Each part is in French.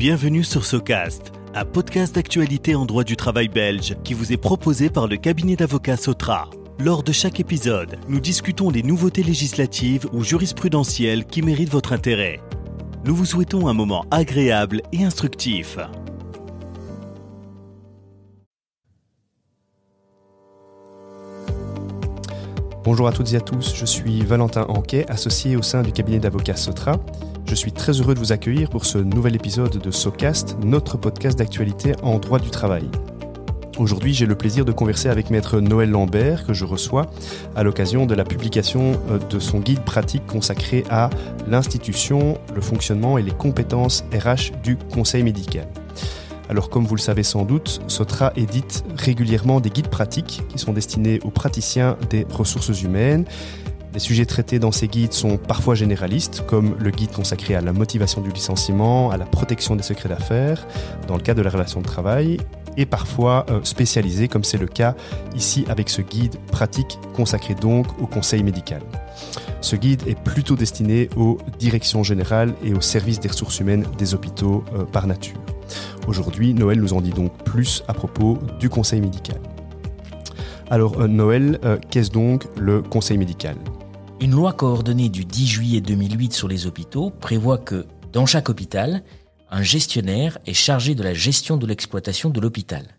Bienvenue sur Socast, un podcast d'actualité en droit du travail belge qui vous est proposé par le cabinet d'avocats Sotra. Lors de chaque épisode, nous discutons des nouveautés législatives ou jurisprudentielles qui méritent votre intérêt. Nous vous souhaitons un moment agréable et instructif. Bonjour à toutes et à tous, je suis Valentin Anquet, associé au sein du cabinet d'avocats Sotra. Je suis très heureux de vous accueillir pour ce nouvel épisode de SOCAST, notre podcast d'actualité en droit du travail. Aujourd'hui, j'ai le plaisir de converser avec maître Noël Lambert, que je reçois à l'occasion de la publication euh, de son guide pratique consacré à l'institution, le fonctionnement et les compétences RH du conseil médical. Alors comme vous le savez sans doute, Sotra édite régulièrement des guides pratiques qui sont destinés aux praticiens des ressources humaines. Les sujets traités dans ces guides sont parfois généralistes, comme le guide consacré à la motivation du licenciement, à la protection des secrets d'affaires, dans le cas de la relation de travail, et parfois euh, spécialisés, comme c'est le cas ici avec ce guide pratique consacré donc au conseil médical. Ce guide est plutôt destiné aux directions générales et aux services des ressources humaines des hôpitaux euh, par nature. Aujourd'hui, Noël nous en dit donc plus à propos du conseil médical. Alors euh, Noël, qu'est-ce donc le conseil médical? Une loi coordonnée du 10 juillet 2008 sur les hôpitaux prévoit que, dans chaque hôpital, un gestionnaire est chargé de la gestion de l'exploitation de l'hôpital.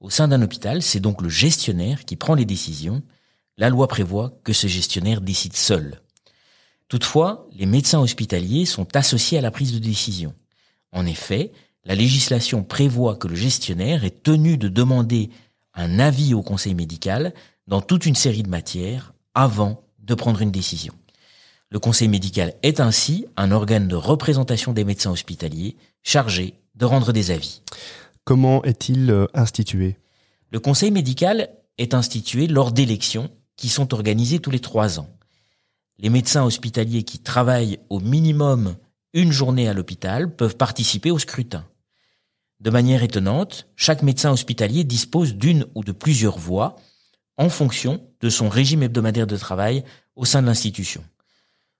Au sein d'un hôpital, c'est donc le gestionnaire qui prend les décisions. La loi prévoit que ce gestionnaire décide seul. Toutefois, les médecins hospitaliers sont associés à la prise de décision. En effet, la législation prévoit que le gestionnaire est tenu de demander un avis au conseil médical dans toute une série de matières avant de prendre une décision. Le conseil médical est ainsi un organe de représentation des médecins hospitaliers chargé de rendre des avis. Comment est-il euh, institué? Le conseil médical est institué lors d'élections qui sont organisées tous les trois ans. Les médecins hospitaliers qui travaillent au minimum une journée à l'hôpital peuvent participer au scrutin. De manière étonnante, chaque médecin hospitalier dispose d'une ou de plusieurs voix en fonction de son régime hebdomadaire de travail au sein de l'institution.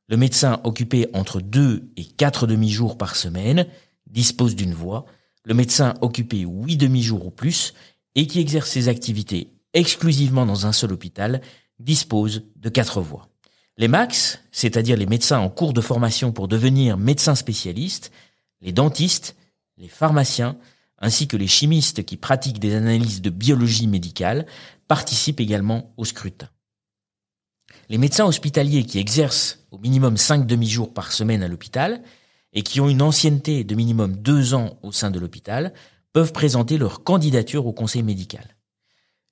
Le médecin occupé entre deux et quatre demi-jours par semaine dispose d'une voix, le médecin occupé huit demi-jours ou plus et qui exerce ses activités exclusivement dans un seul hôpital dispose de quatre voix. Les MAX, c'est-à-dire les médecins en cours de formation pour devenir médecins spécialistes, les dentistes, les pharmaciens, ainsi que les chimistes qui pratiquent des analyses de biologie médicale, participent également au scrutin. Les médecins hospitaliers qui exercent au minimum cinq demi-jours par semaine à l'hôpital et qui ont une ancienneté de minimum deux ans au sein de l'hôpital peuvent présenter leur candidature au conseil médical.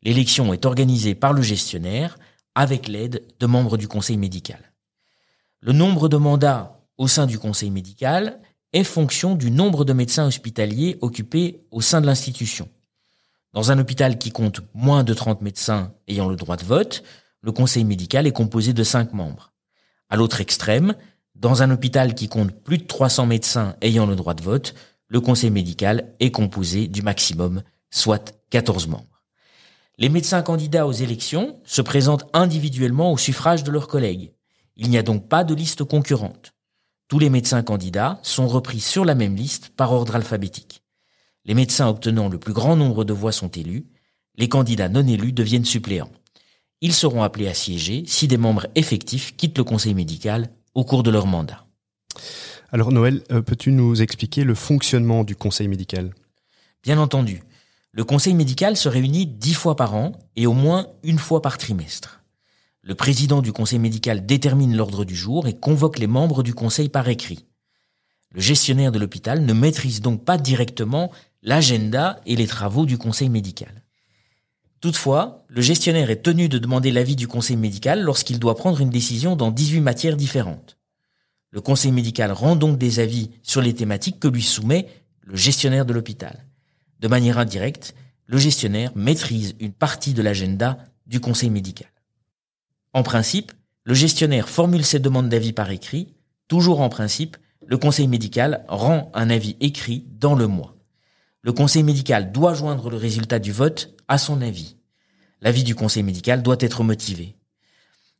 L'élection est organisée par le gestionnaire avec l'aide de membres du conseil médical. Le nombre de mandats au sein du conseil médical est fonction du nombre de médecins hospitaliers occupés au sein de l'institution. Dans un hôpital qui compte moins de 30 médecins ayant le droit de vote, le conseil médical est composé de 5 membres. À l'autre extrême, dans un hôpital qui compte plus de 300 médecins ayant le droit de vote, le conseil médical est composé du maximum, soit 14 membres. Les médecins candidats aux élections se présentent individuellement au suffrage de leurs collègues. Il n'y a donc pas de liste concurrente. Tous les médecins candidats sont repris sur la même liste par ordre alphabétique. Les médecins obtenant le plus grand nombre de voix sont élus, les candidats non élus deviennent suppléants. Ils seront appelés à siéger si des membres effectifs quittent le conseil médical au cours de leur mandat. Alors Noël, euh, peux-tu nous expliquer le fonctionnement du conseil médical? Bien entendu. Le conseil médical se réunit dix fois par an et au moins une fois par trimestre. Le président du conseil médical détermine l'ordre du jour et convoque les membres du conseil par écrit. Le gestionnaire de l'hôpital ne maîtrise donc pas directement l'agenda et les travaux du conseil médical. Toutefois, le gestionnaire est tenu de demander l'avis du conseil médical lorsqu'il doit prendre une décision dans 18 matières différentes. Le conseil médical rend donc des avis sur les thématiques que lui soumet le gestionnaire de l'hôpital. De manière indirecte, le gestionnaire maîtrise une partie de l'agenda du conseil médical. En principe, le gestionnaire formule ses demandes d'avis par écrit. Toujours en principe, le conseil médical rend un avis écrit dans le mois. Le conseil médical doit joindre le résultat du vote à son avis. L'avis du conseil médical doit être motivé.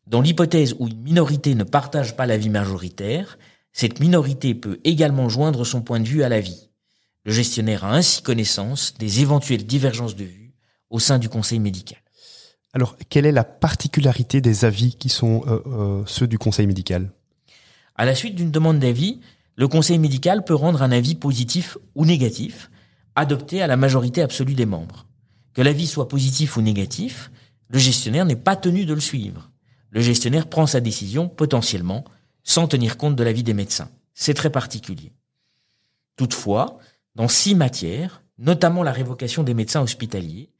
Dans l'hypothèse où une minorité ne partage pas l'avis majoritaire, cette minorité peut également joindre son point de vue à l'avis. Le gestionnaire a ainsi connaissance des éventuelles divergences de vues au sein du conseil médical. Alors, quelle est la particularité des avis qui sont euh, euh, ceux du conseil médical? À la suite d'une demande d'avis, le conseil médical peut rendre un avis positif ou négatif, adopté à la majorité absolue des membres. Que l'avis soit positif ou négatif, le gestionnaire n'est pas tenu de le suivre. Le gestionnaire prend sa décision potentiellement sans tenir compte de l'avis des médecins. C'est très particulier. Toutefois, dans six matières, notamment la révocation des médecins hospitaliers,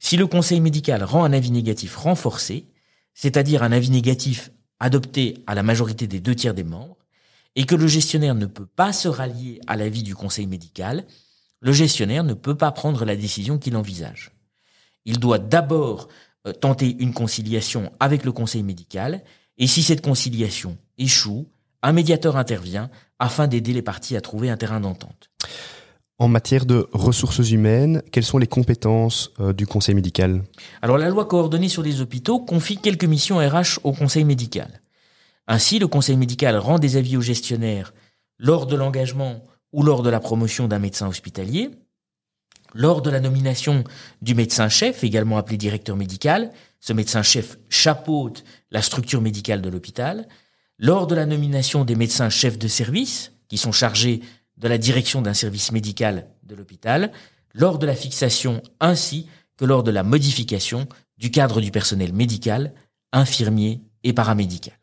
si le conseil médical rend un avis négatif renforcé, c'est-à-dire un avis négatif adopté à la majorité des deux tiers des membres, et que le gestionnaire ne peut pas se rallier à l'avis du conseil médical, le gestionnaire ne peut pas prendre la décision qu'il envisage. Il doit d'abord euh, tenter une conciliation avec le conseil médical, et si cette conciliation échoue, un médiateur intervient afin d'aider les parties à trouver un terrain d'entente. En matière de ressources humaines, quelles sont les compétences euh, du conseil médical? Alors la loi coordonnée sur les hôpitaux confie quelques missions RH au conseil médical. Ainsi, le conseil médical rend des avis aux gestionnaires lors de l'engagement ou lors de la promotion d'un médecin hospitalier, lors de la nomination du médecin-chef, également appelé directeur médical, ce médecin-chef chapeaute la structure médicale de l'hôpital, lors de la nomination des médecins chefs de service, qui sont chargés de la direction d'un service médical de l'hôpital, lors de la fixation ainsi que lors de la modification du cadre du personnel médical, infirmier et paramédical.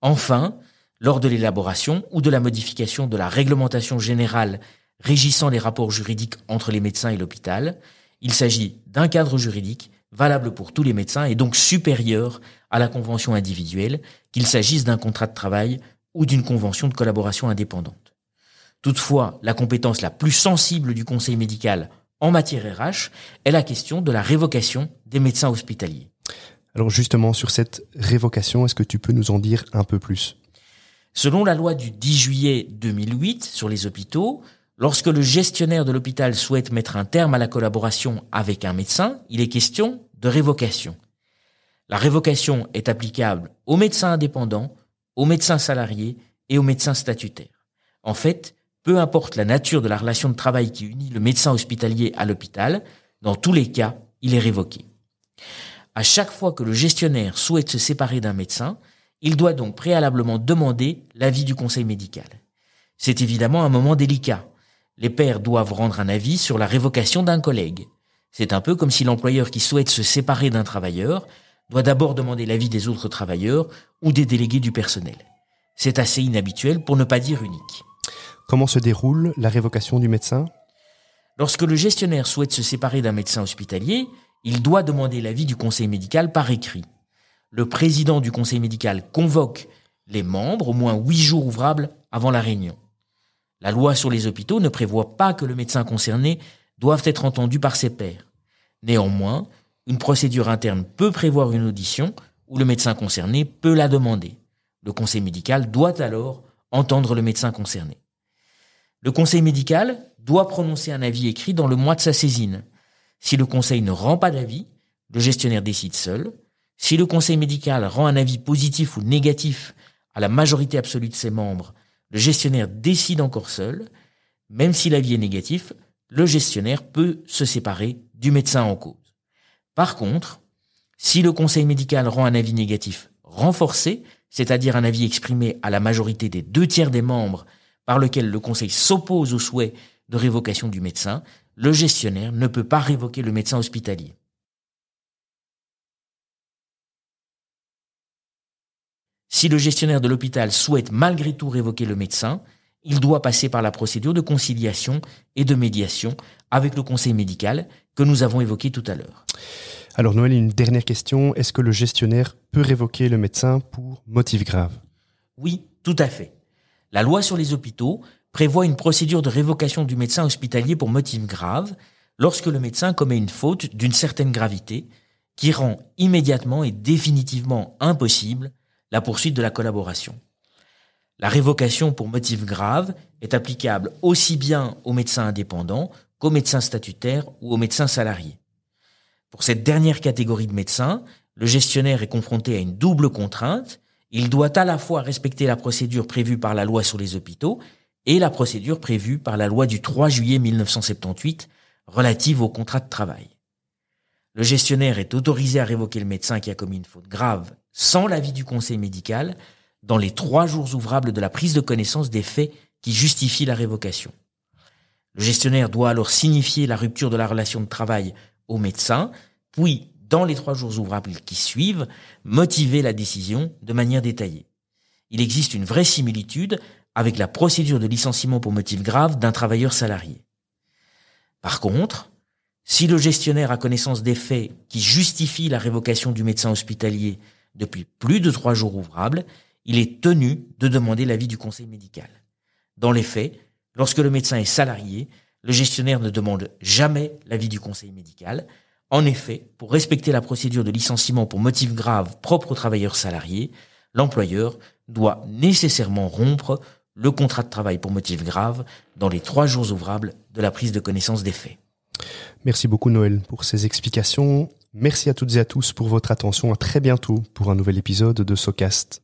Enfin, lors de l'élaboration ou de la modification de la réglementation générale régissant les rapports juridiques entre les médecins et l'hôpital, il s'agit d'un cadre juridique valable pour tous les médecins et donc supérieur à la convention individuelle, qu'il s'agisse d'un contrat de travail ou d'une convention de collaboration indépendante. Toutefois, la compétence la plus sensible du conseil médical en matière RH est la question de la révocation des médecins hospitaliers. Alors justement, sur cette révocation, est-ce que tu peux nous en dire un peu plus? Selon la loi du 10 juillet 2008 sur les hôpitaux, lorsque le gestionnaire de l'hôpital souhaite mettre un terme à la collaboration avec un médecin, il est question de révocation. La révocation est applicable aux médecins indépendants, aux médecins salariés et aux médecins statutaires. En fait, peu importe la nature de la relation de travail qui unit le médecin hospitalier à l'hôpital, dans tous les cas, il est révoqué. À chaque fois que le gestionnaire souhaite se séparer d'un médecin, il doit donc préalablement demander l'avis du conseil médical. C'est évidemment un moment délicat. Les pairs doivent rendre un avis sur la révocation d'un collègue. C'est un peu comme si l'employeur qui souhaite se séparer d'un travailleur doit d'abord demander l'avis des autres travailleurs ou des délégués du personnel. C'est assez inhabituel pour ne pas dire unique. Comment se déroule la révocation du médecin? Lorsque le gestionnaire souhaite se séparer d'un médecin hospitalier, il doit demander l'avis du conseil médical par écrit. Le président du conseil médical convoque les membres au moins huit jours ouvrables avant la réunion. La loi sur les hôpitaux ne prévoit pas que le médecin concerné doive être entendu par ses pairs. Néanmoins, une procédure interne peut prévoir une audition où le médecin concerné peut la demander. Le conseil médical doit alors entendre le médecin concerné. Le conseil médical doit prononcer un avis écrit dans le mois de sa saisine. Si le conseil ne rend pas d'avis, le gestionnaire décide seul. Si le conseil médical rend un avis positif ou négatif à la majorité absolue de ses membres, le gestionnaire décide encore seul. Même si l'avis est négatif, le gestionnaire peut se séparer du médecin en cause. Par contre, si le conseil médical rend un avis négatif renforcé, c'est-à-dire un avis exprimé à la majorité des deux tiers des membres par lequel le conseil s'oppose au souhait de révocation du médecin, le gestionnaire ne peut pas révoquer le médecin hospitalier. Si le gestionnaire de l'hôpital souhaite malgré tout révoquer le médecin, il doit passer par la procédure de conciliation et de médiation avec le conseil médical que nous avons évoqué tout à l'heure. Alors Noël, une dernière question. Est-ce que le gestionnaire peut révoquer le médecin pour motif grave? Oui, tout à fait. La loi sur les hôpitaux prévoit une procédure de révocation du médecin hospitalier pour motif grave lorsque le médecin commet une faute d'une certaine gravité qui rend immédiatement et définitivement impossible la poursuite de la collaboration. La révocation pour motif grave est applicable aussi bien aux médecins indépendants qu'aux médecins statutaires ou aux médecins salariés. Pour cette dernière catégorie de médecins, le gestionnaire est confronté à une double contrainte il doit à la fois respecter la procédure prévue par la loi sur les hôpitaux et la procédure prévue par la loi du 3 juillet 1978 relative au contrat de travail. Le gestionnaire est autorisé à révoquer le médecin qui a commis une faute grave sans l'avis du conseil médical dans les trois jours ouvrables de la prise de connaissance des faits qui justifient la révocation. Le gestionnaire doit alors signifier la rupture de la relation de travail au médecin, puis, dans les trois jours ouvrables qui suivent, motiver la décision de manière détaillée. Il existe une vraie similitude avec la procédure de licenciement pour motif grave d'un travailleur salarié. Par contre, si le gestionnaire a connaissance des faits qui justifient la révocation du médecin hospitalier depuis plus de trois jours ouvrables, il est tenu de demander l'avis du conseil médical. Dans les faits, lorsque le médecin est salarié, le gestionnaire ne demande jamais l'avis du conseil médical. En effet, pour respecter la procédure de licenciement pour motif grave propre aux travailleurs salariés, l'employeur doit nécessairement rompre le contrat de travail pour motif grave dans les trois jours ouvrables de la prise de connaissance des faits. Merci beaucoup Noël pour ces explications. Merci à toutes et à tous pour votre attention. À très bientôt pour un nouvel épisode de SoCast.